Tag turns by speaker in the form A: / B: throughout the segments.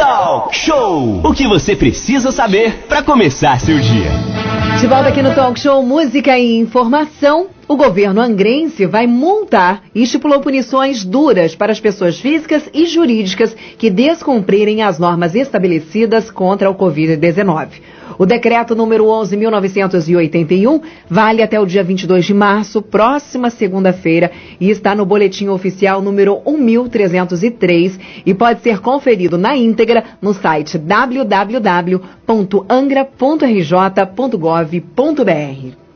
A: Talk Show. O que você precisa saber para começar seu dia.
B: De volta aqui no Talk Show Música e Informação. O governo angrense vai multar e estipulou punições duras para as pessoas físicas e jurídicas que descumprirem as normas estabelecidas contra o Covid-19. O decreto número 11.981 vale até o dia 22 de março, próxima segunda-feira, e está no boletim oficial número 1303 e pode ser conferido na íntegra no site www.angra.rj.gov.br.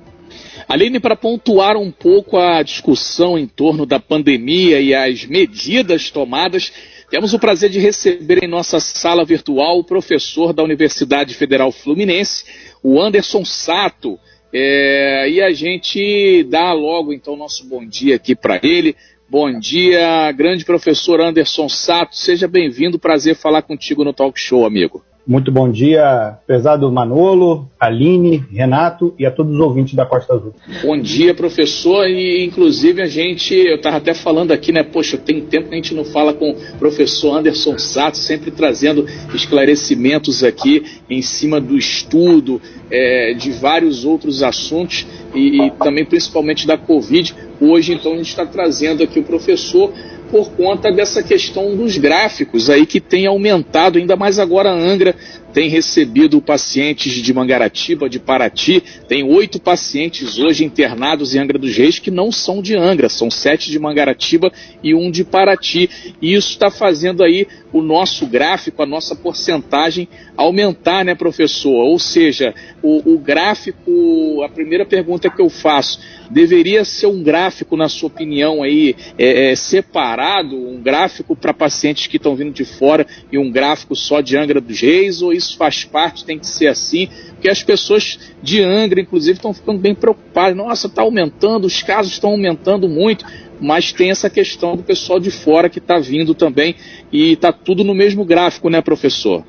C: Aline, para pontuar um pouco a discussão em torno da pandemia e as medidas tomadas, temos o prazer de receber em nossa sala virtual o professor da Universidade Federal Fluminense, o Anderson Sato. É, e a gente dá logo então nosso bom dia aqui para ele. Bom dia, grande professor Anderson Sato, seja bem-vindo, prazer falar contigo no Talk Show, amigo.
D: Muito bom dia, pesado Manolo, Aline, Renato e a todos os ouvintes da Costa Azul.
C: Bom dia, professor. E inclusive a gente, eu estava até falando aqui, né? Poxa, tem tempo que a gente não fala com o professor Anderson Sato, sempre trazendo esclarecimentos aqui em cima do estudo, é, de vários outros assuntos e, e também principalmente da Covid. Hoje, então, a gente está trazendo aqui o professor por conta dessa questão dos gráficos aí que tem aumentado, ainda mais agora a Angra tem recebido pacientes de Mangaratiba, de Paraty, tem oito pacientes hoje internados em Angra dos Reis que não são de Angra, são sete de Mangaratiba e um de Paraty. E isso está fazendo aí o nosso gráfico, a nossa porcentagem aumentar, né, professor? Ou seja, o, o gráfico, a primeira pergunta que eu faço, deveria ser um gráfico, na sua opinião, aí, é, é, separado, um gráfico para pacientes que estão vindo de fora e um gráfico só de Angra dos Reis, ou isso faz parte, tem que ser assim? Porque as pessoas de Angra, inclusive, estão ficando bem preocupadas. Nossa, está aumentando, os casos estão aumentando muito, mas tem essa questão do pessoal de fora que está vindo também e está tudo no mesmo gráfico, né, professor?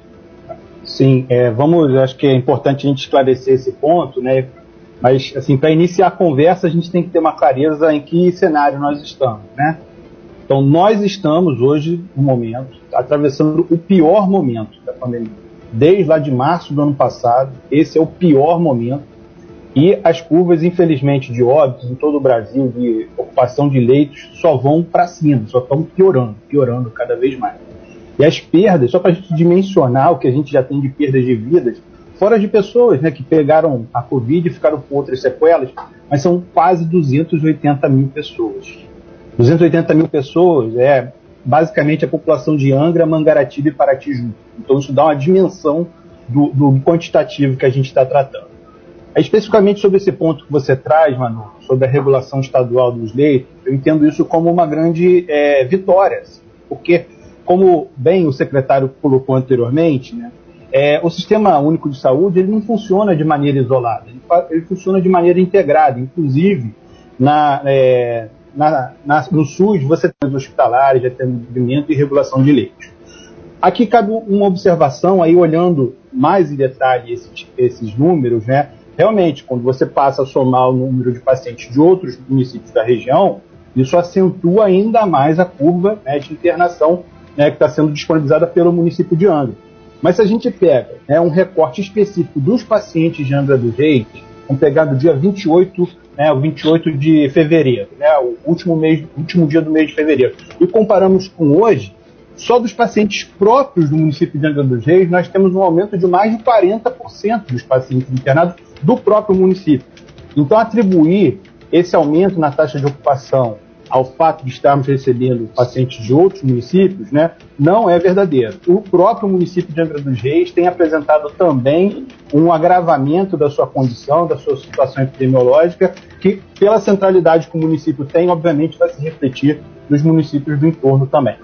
D: Sim, é, vamos, acho que é importante a gente esclarecer esse ponto, né? Mas, assim, para iniciar a conversa, a gente tem que ter uma clareza em que cenário nós estamos, né? Então, nós estamos hoje, no momento, atravessando o pior momento da pandemia. Desde lá de março do ano passado, esse é o pior momento. E as curvas, infelizmente, de óbitos em todo o Brasil, de ocupação de leitos, só vão para cima, só estão piorando, piorando cada vez mais. E as perdas, só para a gente dimensionar o que a gente já tem de perdas de vidas, fora de pessoas né, que pegaram a Covid e ficaram com outras sequelas, mas são quase 280 mil pessoas. 280 mil pessoas é basicamente a população de Angra, Mangaratiba e Paraty junto. Então isso dá uma dimensão do, do quantitativo que a gente está tratando. É especificamente sobre esse ponto que você traz, Manu, sobre a regulação estadual dos leitos, eu entendo isso como uma grande é, vitória, assim, porque, como bem o secretário colocou anteriormente, né, é, o sistema único de saúde ele não funciona de maneira isolada, ele, ele funciona de maneira integrada. Inclusive, na, é, na, na, no SUS, você tem os hospitalares, já tem atendimento e regulação de leitos. Aqui cabe uma observação, aí olhando mais em detalhe esses, esses números, né? Realmente, quando você passa a somar o número de pacientes de outros municípios da região, isso acentua ainda mais a curva né, de internação né, que está sendo disponibilizada pelo município de Angra. Mas se a gente pega né, um recorte específico dos pacientes de Angra dos Reis, vamos pegar do dia 28, né, o 28 de fevereiro, né, o último, mês, último dia do mês de fevereiro, e comparamos com hoje, só dos pacientes próprios do município de Angra dos Reis, nós temos um aumento de mais de 40% dos pacientes internados do próprio município. Então, atribuir esse aumento na taxa de ocupação ao fato de estarmos recebendo pacientes de outros municípios, né, não é verdadeiro. O próprio município de Angra dos Reis tem apresentado também um agravamento da sua condição, da sua situação epidemiológica, que, pela centralidade que o município tem, obviamente vai se refletir nos municípios do entorno também.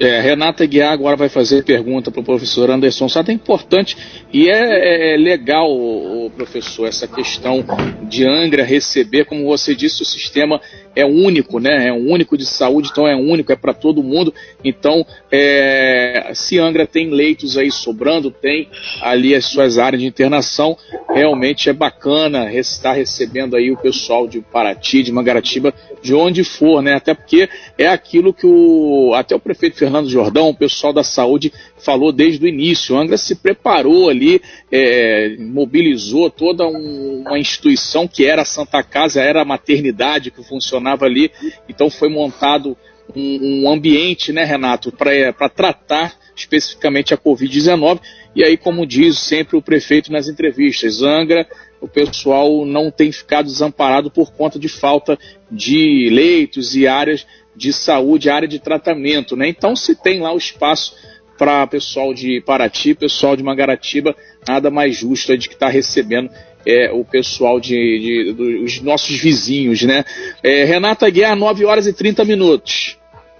C: É, Renata Guiar agora vai fazer pergunta para o professor Anderson Sato. É importante e é, é legal, o, professor, essa questão de Angra receber, como você disse, o sistema é único, né? É único de saúde, então é único, é para todo mundo. Então, é, se Angra tem leitos aí sobrando, tem ali as suas áreas de internação, realmente é bacana estar recebendo aí o pessoal de Paraty, de Mangaratiba, de onde for, né? Até porque é aquilo que o até o prefeito Fernando Jordão, o pessoal da saúde falou desde o início. O Angra se preparou ali, é, mobilizou toda um, uma instituição que era a Santa Casa, era a maternidade que funcionava ali. Então foi montado um, um ambiente, né, Renato, para tratar especificamente a Covid-19. E aí, como diz sempre o prefeito nas entrevistas, Angra, o pessoal não tem ficado desamparado por conta de falta de leitos e áreas de saúde, área de tratamento. Né? Então, se tem lá o espaço para pessoal de Paraty, pessoal de Mangaratiba, nada mais justo é de que está recebendo é, o pessoal de, de, dos nossos vizinhos, né? É, Renata Guerra, 9 horas e 30 minutos.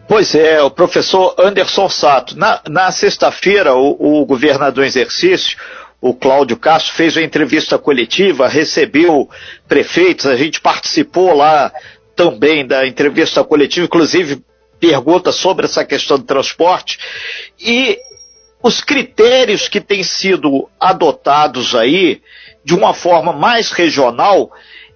E: Pois é, o professor Anderson Sato. Na, na sexta-feira, o, o governador em exercício, o Cláudio Castro, fez uma entrevista coletiva, recebeu prefeitos, a gente participou lá também da entrevista coletiva, inclusive pergunta sobre essa questão do transporte, e os critérios que têm sido adotados aí, de uma forma mais regional,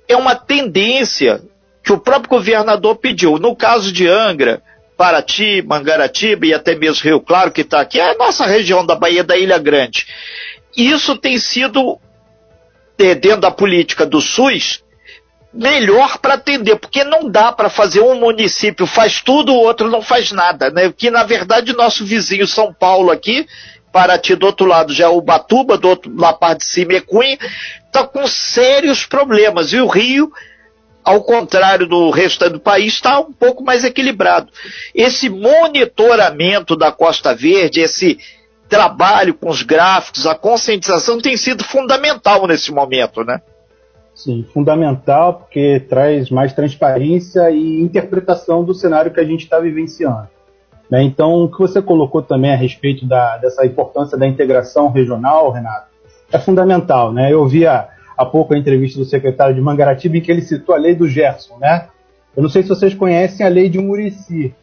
E: é uma tendência que o próprio governador pediu. No caso de Angra, Paraty, Mangaratiba e até mesmo Rio Claro, que está aqui, é a nossa região da Bahia da Ilha Grande. Isso tem sido, é, dentro da política do SUS, melhor para atender, porque não dá para fazer um município faz tudo, o outro não faz nada, né? Que na verdade nosso vizinho São Paulo aqui, Paraty do outro lado já é o Batuba, do outro na parte de cima é Cunha, está com sérios problemas. E o Rio ao contrário do restante do país, está um pouco mais equilibrado. Esse monitoramento da Costa Verde, esse trabalho com os gráficos, a conscientização tem sido fundamental nesse momento, né?
D: Sim, fundamental porque traz mais transparência e interpretação do cenário que a gente está vivenciando. Né? Então, o que você colocou também a respeito da, dessa importância da integração regional, Renato, é fundamental. Né? Eu via há pouco a entrevista do secretário de Mangaratiba em que ele citou a lei do Gerson, né? Eu não sei se vocês conhecem a lei de Murici.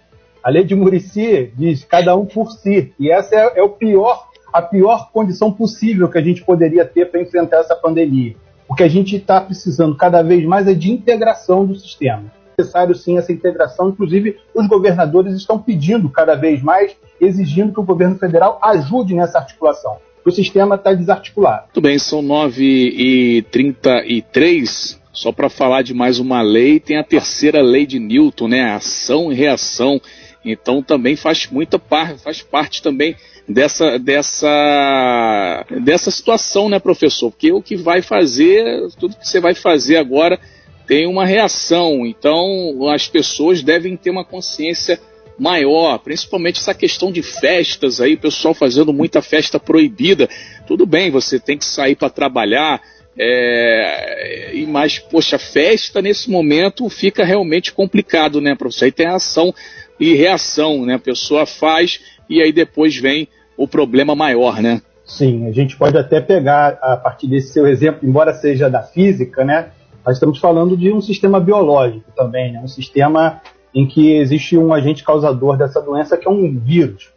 D: A lei de Murici diz cada um por si, e essa é, é o pior, a pior condição possível que a gente poderia ter para enfrentar essa pandemia. O que a gente está precisando cada vez mais é de integração do sistema. É necessário sim essa integração, inclusive os governadores estão pedindo cada vez mais, exigindo que o governo federal ajude nessa articulação o sistema está desarticulado.
C: Muito bem, são 9h33. Só para falar de mais uma lei, tem a terceira lei de Newton, né? Ação e reação. Então também faz muita parte, faz parte também dessa, dessa, dessa situação, né, professor? Porque o que vai fazer, tudo que você vai fazer agora tem uma reação. Então as pessoas devem ter uma consciência maior, principalmente essa questão de festas aí, pessoal fazendo muita festa proibida. Tudo bem, você tem que sair para trabalhar, é, mais, poxa, festa nesse momento fica realmente complicado, né, professor? Aí tem ação e reação, né? A pessoa faz e aí depois vem o problema maior, né?
D: Sim, a gente pode até pegar a partir desse seu exemplo, embora seja da física, né? Nós estamos falando de um sistema biológico também, né? Um sistema em que existe um agente causador dessa doença que é um vírus.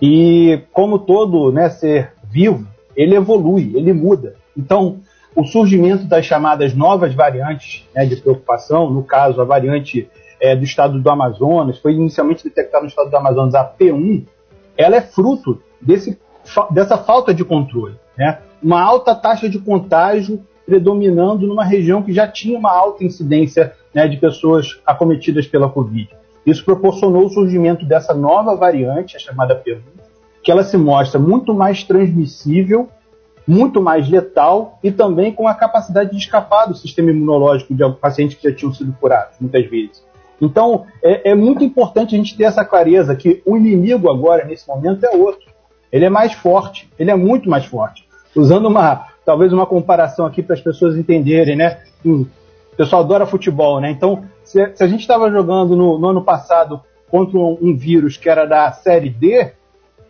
D: E como todo né, ser vivo, ele evolui, ele muda. Então, o surgimento das chamadas novas variantes né, de preocupação, no caso a variante é, do estado do Amazonas, foi inicialmente detectada no estado do Amazonas a P1, ela é fruto desse, dessa falta de controle. Né? Uma alta taxa de contágio predominando numa região que já tinha uma alta incidência né, de pessoas acometidas pela Covid. Isso proporcionou o surgimento dessa nova variante, a chamada P1, que ela se mostra muito mais transmissível, muito mais letal e também com a capacidade de escapar do sistema imunológico de pacientes que já tinham sido curados, muitas vezes. Então, é, é muito importante a gente ter essa clareza que o inimigo agora, nesse momento, é outro. Ele é mais forte, ele é muito mais forte. Usando uma, talvez uma comparação aqui para as pessoas entenderem, né? O pessoal adora futebol, né? Então, se, se a gente estava jogando no, no, ano passado contra um, um, vírus que era da série D,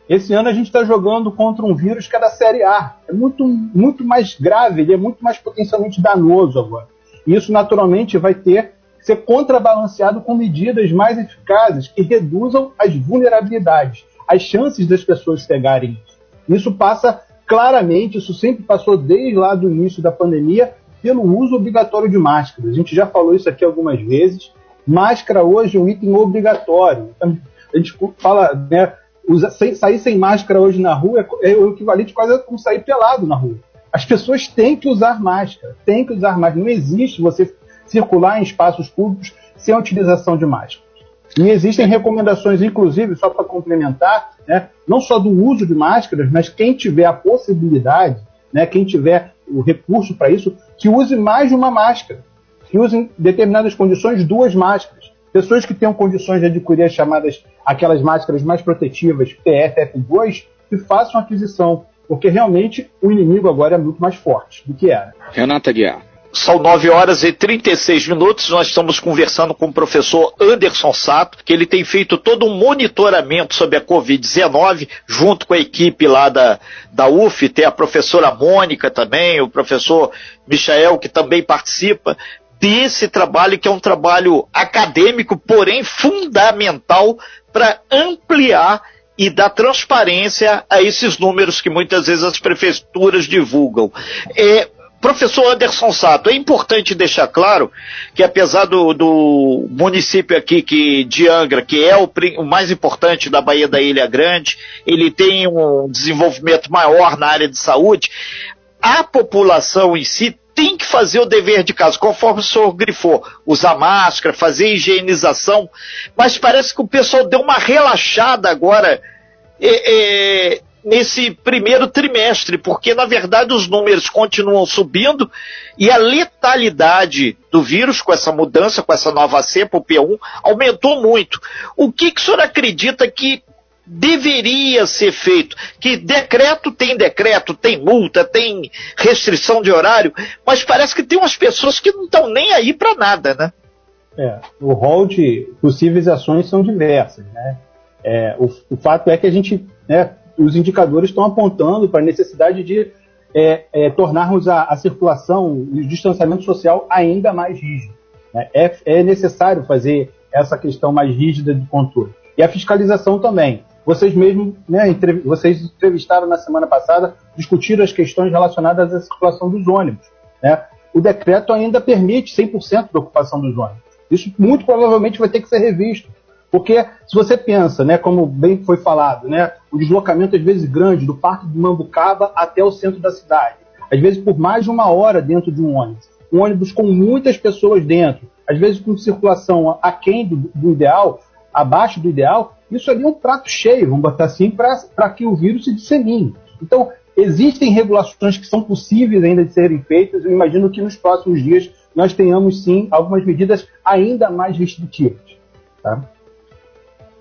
D: esse ano a gente está jogando contra um vírus que é da série A. É muito, muito mais grave, ele é muito mais potencialmente danoso agora. E isso, naturalmente, vai ter ser contrabalanceado com medidas mais eficazes que reduzam as vulnerabilidades, as chances das pessoas pegarem isso. Passa claramente, isso sempre passou desde lá do início da pandemia, pelo uso obrigatório de máscaras. A gente já falou isso aqui algumas vezes. Máscara hoje é um item obrigatório. A gente fala, né, usa, sem, sair sem máscara hoje na rua é, é o equivalente quase a como sair pelado na rua. As pessoas têm que usar máscara, têm que usar máscara. Não existe você circular em espaços públicos sem a utilização de máscara. E existem recomendações, inclusive, só para complementar, né, não só do uso de máscaras, mas quem tiver a possibilidade, né, quem tiver o recurso para isso, que use mais de uma máscara, que use em determinadas condições duas máscaras. Pessoas que tenham condições de adquirir as chamadas, aquelas máscaras mais protetivas, PFF2, que façam aquisição, porque realmente o inimigo agora é muito mais forte do que era.
C: Renata Guiar.
E: São 9 horas e 36 minutos. Nós estamos conversando com o professor Anderson Sato, que ele tem feito todo um monitoramento sobre a Covid-19, junto com a equipe lá da, da UF. Tem a professora Mônica também, o professor Michael, que também participa desse trabalho, que é um trabalho acadêmico, porém fundamental para ampliar e dar transparência a esses números que muitas vezes as prefeituras divulgam. É, Professor Anderson Sato, é importante deixar claro que apesar do, do município aqui que, de Angra, que é o, o, mais importante da Baía da Ilha Grande, ele tem um desenvolvimento maior na área de saúde, a população em si tem que fazer o dever de casa, conforme o senhor grifou, usar máscara, fazer higienização, mas parece que o pessoal deu uma relaxada agora é, é, nesse primeiro trimestre, porque na verdade os números continuam subindo e a letalidade do vírus com essa mudança, com essa nova cepa, o P1, aumentou muito. O que, que o senhor acredita que deveria ser feito? Que decreto tem decreto, tem multa, tem restrição de horário, mas parece que tem umas pessoas que não estão nem aí para nada, né?
D: É, o rol de possíveis ações são diversas, né? É, o, o, fato é que a gente né, os indicadores estão apontando para a necessidade de é, é, tornarmos a, a, circulação e o distanciamento social ainda mais rígido. Né? É, é, necessário fazer essa questão mais rígida de controle. E a fiscalização também. Vocês mesmos, né, entre, vocês entrevistaram na semana passada, discutiram as questões relacionadas à circulação dos ônibus. Né? O decreto ainda permite 100% da ocupação dos ônibus. Isso muito provavelmente vai ter que ser revisto. Porque se você pensa, né, como bem foi falado, né, o deslocamento às vezes grande do Parque do Mambucaba até o centro da cidade, às vezes por mais de uma hora dentro de um ônibus, um ônibus com muitas pessoas dentro, às vezes com circulação aquém do, do ideal, abaixo do ideal, isso ali é um prato cheio, vamos botar assim, para que o vírus se dissemine. Então, existem regulações que são possíveis ainda de serem feitas. Eu imagino que nos próximos dias nós tenhamos sim algumas medidas ainda mais restritivas. Tá?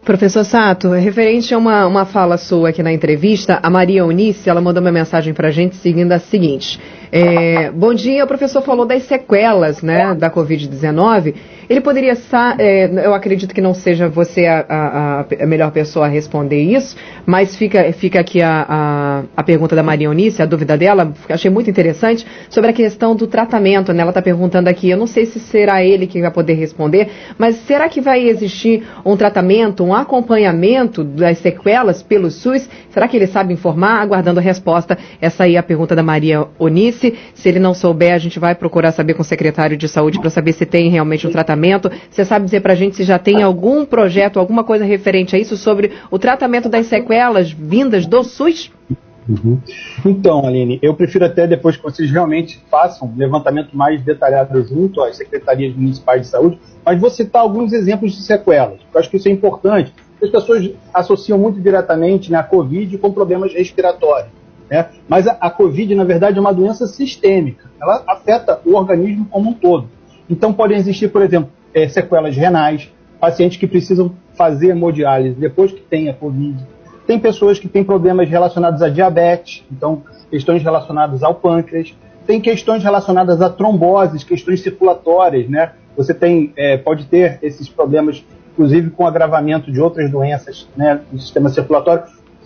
B: Professor Sato, referente a uma, uma fala sua aqui na entrevista, a Maria Eunice, ela mandou uma mensagem para a gente seguindo a seguinte. É, bom dia, o professor falou das sequelas né, da Covid-19 ele poderia, é, eu acredito que não seja você a, a, a, melhor pessoa a responder isso, mas fica, fica aqui a, a, pergunta da Maria Eunice, a dúvida dela, achei muito interessante, sobre a questão do tratamento. Né? Ela está perguntando aqui, eu não sei se será ele que vai poder responder, mas será que vai existir um tratamento, um acompanhamento das sequelas pelo SUS? Será que ele sabe informar? Aguardando a resposta. Essa aí é a pergunta da Maria Eunice. Se ele não souber, a gente vai procurar saber com o secretário de saúde para saber se tem realmente um tratamento tratamento. Você sabe dizer para a gente se já tem algum projeto, alguma coisa referente a isso sobre o tratamento das sequelas vindas do SUS?
D: Uhum. Então, Aline, eu prefiro até depois que vocês realmente façam um levantamento mais detalhado junto às secretarias municipais de saúde, mas vou citar alguns exemplos de sequelas. Eu acho que isso é importante. As pessoas associam muito diretamente né, a Covid com problemas respiratórios. Né? Mas a, a Covid, na verdade, é uma doença sistêmica. Ela afeta o organismo como um todo. Então podem existir, por exemplo, é, sequelas renais, pacientes que precisam fazer hemodiálise depois que tem a Covid. Tem pessoas que têm problemas relacionados a diabetes, então questões relacionadas ao pâncreas. Tem questões relacionadas a tromboses, questões circulatórias, né? Você tem, é, pode ter esses problemas, inclusive com agravamento de outras doenças né, do sistema circulatório.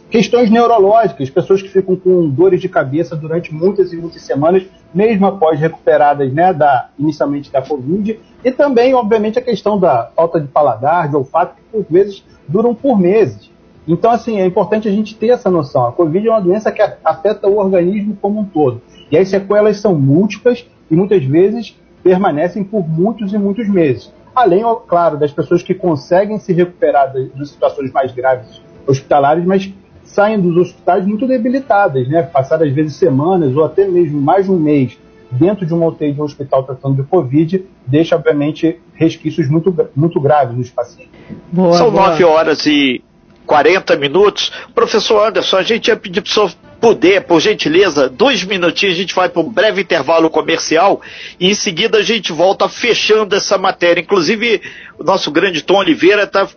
D: Questões neurológicas, pessoas que ficam com dores de cabeça durante muitas e muitas semanas, mesmo após recuperadas né, da, inicialmente da Covid, e também, obviamente, a questão da falta de paladar, de olfato, que por vezes duram por meses. Então, assim, é importante a gente ter essa noção. A Covid é uma doença que afeta o organismo como um todo. E as sequelas são múltiplas e muitas vezes permanecem por muitos e muitos meses. além, claro, das pessoas que conseguem se recuperar de situações mais graves hospitalares, mas saem dos hospitais muito debilitadas, né? Passar às vezes semanas ou até mesmo mais de um mês dentro de uma UTI de um hospital tratando de Covid, deixa, obviamente, resquícios muito, muito graves nos pacientes.
E: Boa, São nove horas e 40 minutos. Professor Anderson, a gente ia pedir para o senhor puder, por gentileza, dois minutinhos, a gente vai para um breve intervalo comercial e em seguida a gente volta fechando essa matéria. Inclusive, o nosso grande Tom Oliveira está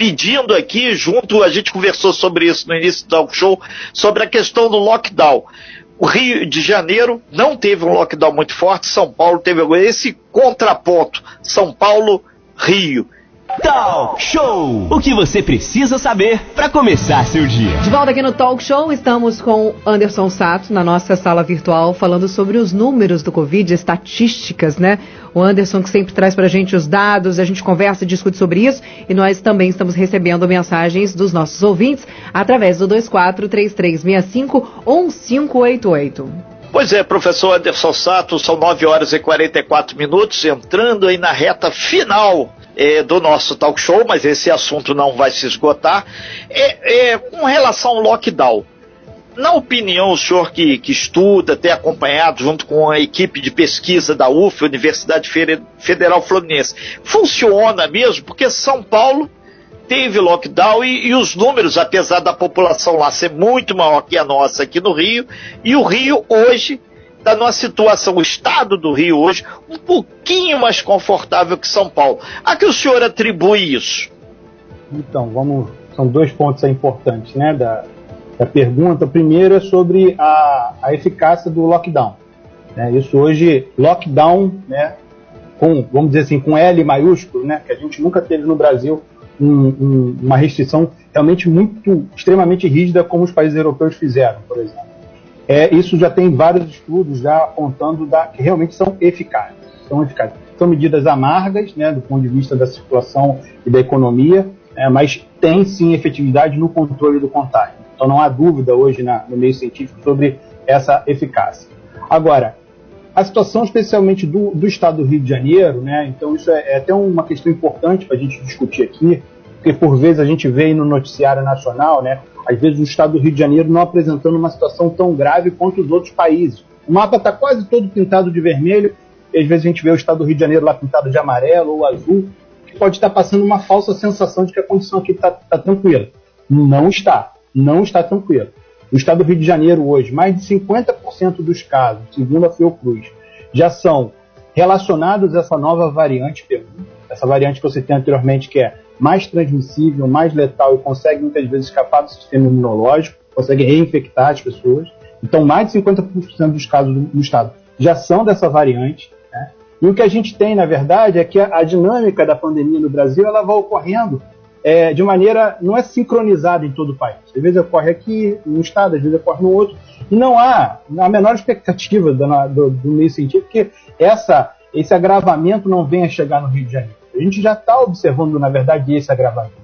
E: pedindo aqui, junto, a gente conversou sobre isso no início do talk show, sobre a questão do lockdown. O Rio de Janeiro não teve um lockdown muito forte, São Paulo teve esse contraponto, São Paulo, Rio.
A: Talk Show! O que você precisa saber para começar seu dia.
B: De volta aqui no Talk Show, estamos com Anderson Sato na nossa sala virtual falando sobre os números do Covid, estatísticas, né? O Anderson que sempre traz para a gente os dados, a gente conversa e discute sobre isso e nós também estamos recebendo mensagens dos nossos ouvintes através do 2433651588.
E: Pois é, professor Anderson Sato, são 9 horas e 44 minutos, entrando aí na reta final é, do nosso talk show, mas esse assunto não vai se esgotar, é, é com relação ao lockdown. Na opinião, o senhor que, que estuda, tem acompanhado junto com a equipe de pesquisa da UF, Universidade Federal Fluminense, funciona mesmo? Porque São Paulo teve lockdown e, e, os números, apesar da população lá ser muito maior que a nossa aqui no Rio, e o Rio hoje está numa situação, o estado do Rio hoje, um pouquinho mais confortável que São Paulo. A que o senhor atribui isso?
D: Então, vamos. São dois pontos importantes né, da, da pergunta. O primeiro é sobre a, a eficácia do lockdown. Né, isso hoje, lockdown, né, com, vamos dizer assim, com L maiúsculo, né, que a gente nunca teve no Brasil um, um, uma restrição realmente muito, extremamente rígida como os países europeus fizeram, por exemplo. É, isso já tem vários estudos já apontando da, que realmente são eficazes. São eficazes. São medidas amargas, né, do ponto de vista da circulação e da economia, é, mas tem sim efetividade no controle do contágio. Então não há dúvida hoje na, no meio científico sobre essa eficácia. Agora, a situação especialmente do, do estado do Rio de Janeiro, né, então isso é, é até uma questão importante para a gente discutir aqui, porque por vezes a gente vê no noticiário nacional, né, às vezes o estado do Rio de Janeiro não apresentando uma situação tão grave quanto os outros países. O mapa está quase todo pintado de vermelho, e às vezes a gente vê o estado do Rio de Janeiro lá pintado de amarelo ou azul, que pode estar passando uma falsa sensação de que a condição aqui está tá tranquila. Não está, não está tranquila. O estado do Rio de Janeiro hoje, mais de 50% dos casos, segundo a Fiocruz, já são relacionados a essa nova variante P1, essa variante que você tem anteriormente, que é mais transmissível, mais letal e consegue muitas vezes escapar do sistema imunológico, consegue reinfectar as pessoas. Então, mais de 50% dos casos no estado já são dessa variante. Né? E o que a gente tem, na verdade, é que a, a dinâmica da pandemia no Brasil ela vai ocorrendo é, de maneira não é sincronizada em todo o país. Às vezes ocorre aqui num estado, às vezes ocorre no outro. E não há a menor expectativa do, do, do meio científico que essa, esse agravamento não venha chegar no Rio de Janeiro. A gente já está observando, na verdade, esse agravamento.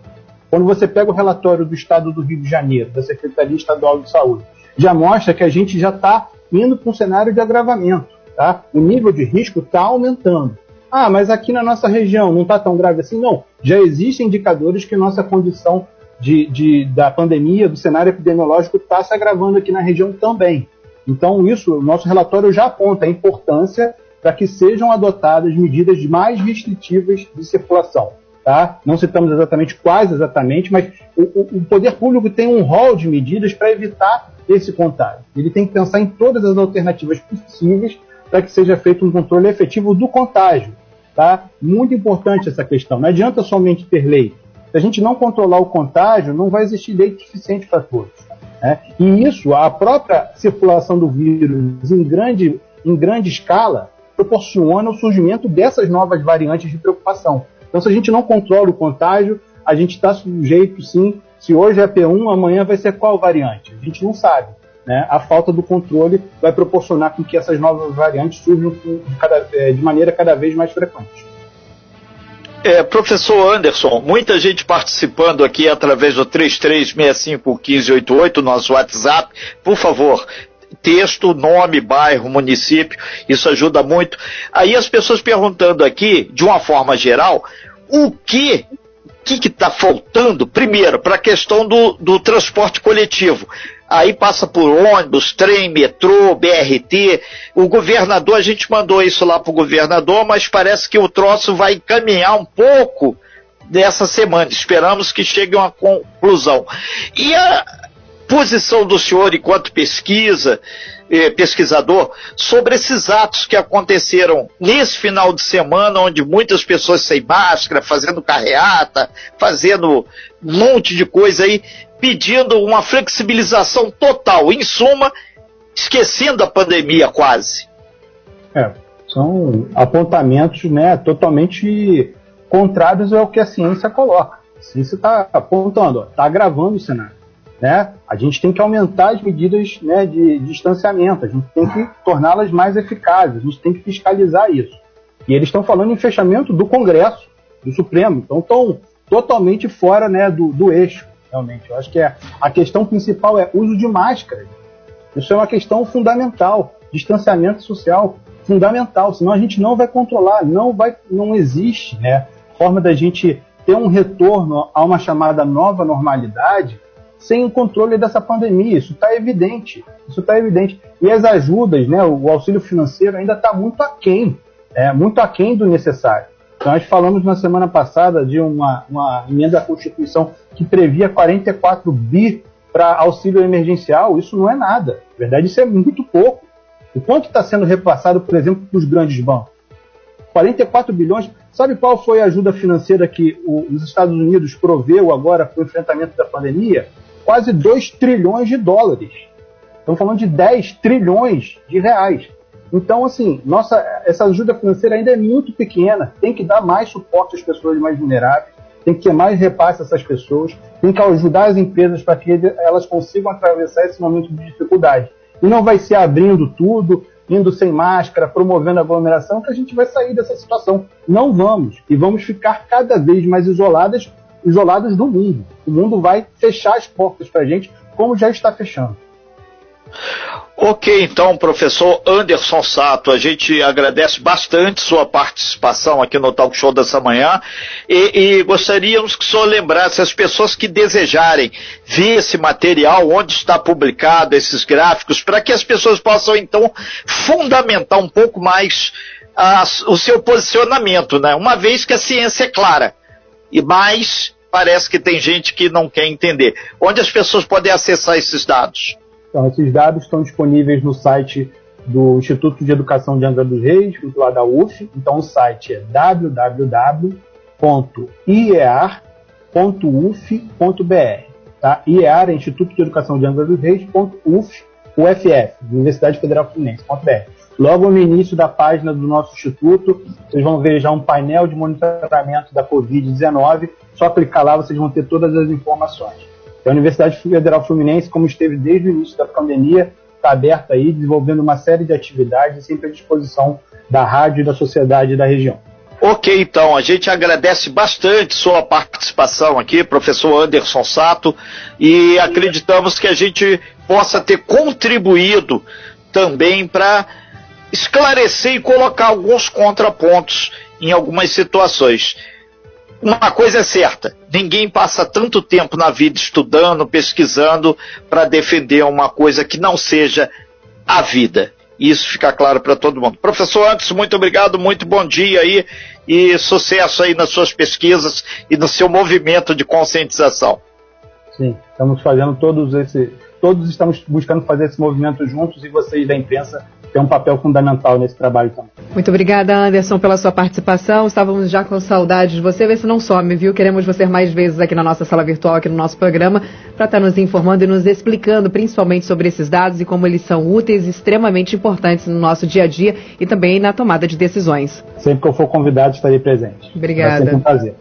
D: Quando você pega o relatório do Estado do Rio de Janeiro, da Secretaria Estadual de Saúde, já mostra que a gente já está indo para um cenário de agravamento. Tá? O nível de risco está aumentando. Ah, mas aqui na nossa região não está tão grave assim? Não. Já existem indicadores que nossa condição de, de da pandemia, do cenário epidemiológico, está se agravando aqui na região também. Então, isso, o nosso relatório já aponta a importância para que sejam adotadas medidas mais restritivas de circulação. Tá? Não citamos exatamente quais exatamente, mas o, o poder público tem um rol de medidas para evitar esse contágio. Ele tem que pensar em todas as alternativas possíveis para que seja feito um controle efetivo do contágio. Tá? Muito importante essa questão. Não adianta somente ter lei. Se a gente não controlar o contágio, não vai existir lei suficiente para todos. Né? E isso, a própria circulação do vírus em grande, em grande escala, proporciona o surgimento dessas novas variantes de preocupação. Então, se a gente não controla o contágio, a gente está sujeito, sim, se hoje é P1, amanhã vai ser qual variante? A gente não sabe. Né? A falta do controle vai proporcionar com que essas novas variantes surjam é, de maneira cada vez mais frequente.
E: É, professor Anderson, muita gente participando aqui através do 33651588, nosso WhatsApp. Por favor, texto, nome, bairro, município, isso ajuda muito. Aí as pessoas perguntando aqui, de uma forma geral, o que que está faltando? Primeiro, para a questão do, do transporte coletivo. Aí passa por ônibus, trem, metrô, BRT. O governador, a gente mandou isso lá para o governador, mas parece que o troço vai caminhar um pouco dessa semana. Esperamos que chegue a uma conclusão. E a posição do senhor enquanto pesquisa, eh, pesquisador, sobre esses atos que aconteceram nesse final de semana, onde muitas pessoas sem máscara, fazendo carreata, fazendo um monte de coisa aí, pedindo uma flexibilização total. Em suma, esquecendo a pandemia quase.
D: É, são apontamentos né, totalmente contrários ao que a ciência coloca. A ciência está apontando, está agravando o cenário. Né? A gente tem que aumentar as medidas né, de, distanciamento, a gente tem que torná-las mais eficazes, a gente tem que fiscalizar isso. E eles estão falando em fechamento do Congresso, do Supremo, então estão totalmente fora né, do, do eixo, realmente. Eu acho que é, a questão principal é uso de máscara. Isso é uma questão fundamental, distanciamento social fundamental, senão a gente não vai controlar, não vai, não existe, né, forma da gente ter um retorno a uma chamada nova normalidade sem o controle dessa pandemia. Isso está evidente. Isso está evidente. E as ajudas, né, o auxílio financeiro ainda está muito aquém, é, muito aquém do necessário. Nós falamos na semana passada de uma, uma emenda à Constituição que previa 44 bi para auxílio emergencial. Isso não é nada. Na verdade, isso é muito pouco. O quanto está sendo repassado, por exemplo, para os grandes bancos? 44 bilhões. Sabe qual foi a ajuda financeira que os Estados Unidos proveu agora para o enfrentamento da pandemia? quase 2 trilhões de dólares. Estamos falando de 10 trilhões de reais. Então, assim, nossa, essa ajuda financeira ainda é muito pequena. Tem que dar mais suporte às pessoas mais vulneráveis, tem que ter mais repasse a essas pessoas, tem que ajudar as empresas para que elas consigam atravessar esse momento de dificuldade. E não vai ser abrindo tudo, indo sem máscara, promovendo aglomeração, que a gente vai sair dessa situação. Não vamos. E vamos ficar cada vez mais isoladas isolados do mundo. O mundo vai fechar as portas para a gente, como já está fechando.
E: Ok, então, professor Anderson Sato, a gente agradece bastante sua participação aqui no Talk Show dessa manhã e, e, gostaríamos que o senhor lembrasse as pessoas que desejarem ver esse material, onde está publicado esses gráficos, para que as pessoas possam, então, fundamentar um pouco mais a, o seu posicionamento, né? Uma vez que a ciência é clara e mais parece que tem gente que não quer entender. Onde as pessoas podem acessar esses dados?
D: Então, esses dados estão disponíveis no site do Instituto de Educação de Angra dos Reis, lá da UF. Então, o site é www.iar.uf.br. Tá? IEAR é Instituto de Educação de Angra dos Reis, UF, UFF, Universidade Federal Fluminense.br. Logo no início da página do nosso instituto, vocês vão ver já um painel de monitoramento da Covid-19. Só clicar lá, vocês vão ter todas as informações. A Universidade Federal Fluminense, como esteve desde o início da pandemia, está aberta aí, desenvolvendo uma série de atividades, sempre à disposição da rádio e da sociedade da região.
E: Ok, então, a gente agradece bastante sua participação aqui, professor Anderson Sato, e acreditamos que a gente possa ter contribuído também para esclarecer e colocar alguns contrapontos em algumas situações. Uma coisa é certa: ninguém passa tanto tempo na vida estudando, pesquisando, para defender uma coisa que não seja a vida. Isso fica claro para todo mundo. Professor Antes, muito obrigado, muito bom dia aí e sucesso aí nas suas pesquisas e no seu movimento de conscientização.
D: Sim, estamos fazendo todos esse, todos estamos buscando fazer esse movimento juntos e vocês da imprensa tem um papel fundamental nesse trabalho também.
B: Muito obrigada, Anderson, pela sua participação. Estávamos já com saudade de você. Vê se não some, viu? Queremos você mais vezes aqui na nossa sala virtual, aqui no nosso programa, para estar tá nos informando e nos explicando, principalmente sobre esses dados e como eles são úteis e extremamente importantes no nosso dia a dia e também na tomada de decisões.
D: Sempre que eu for convidado, estarei presente.
B: Obrigada.
D: Vai ser um prazer.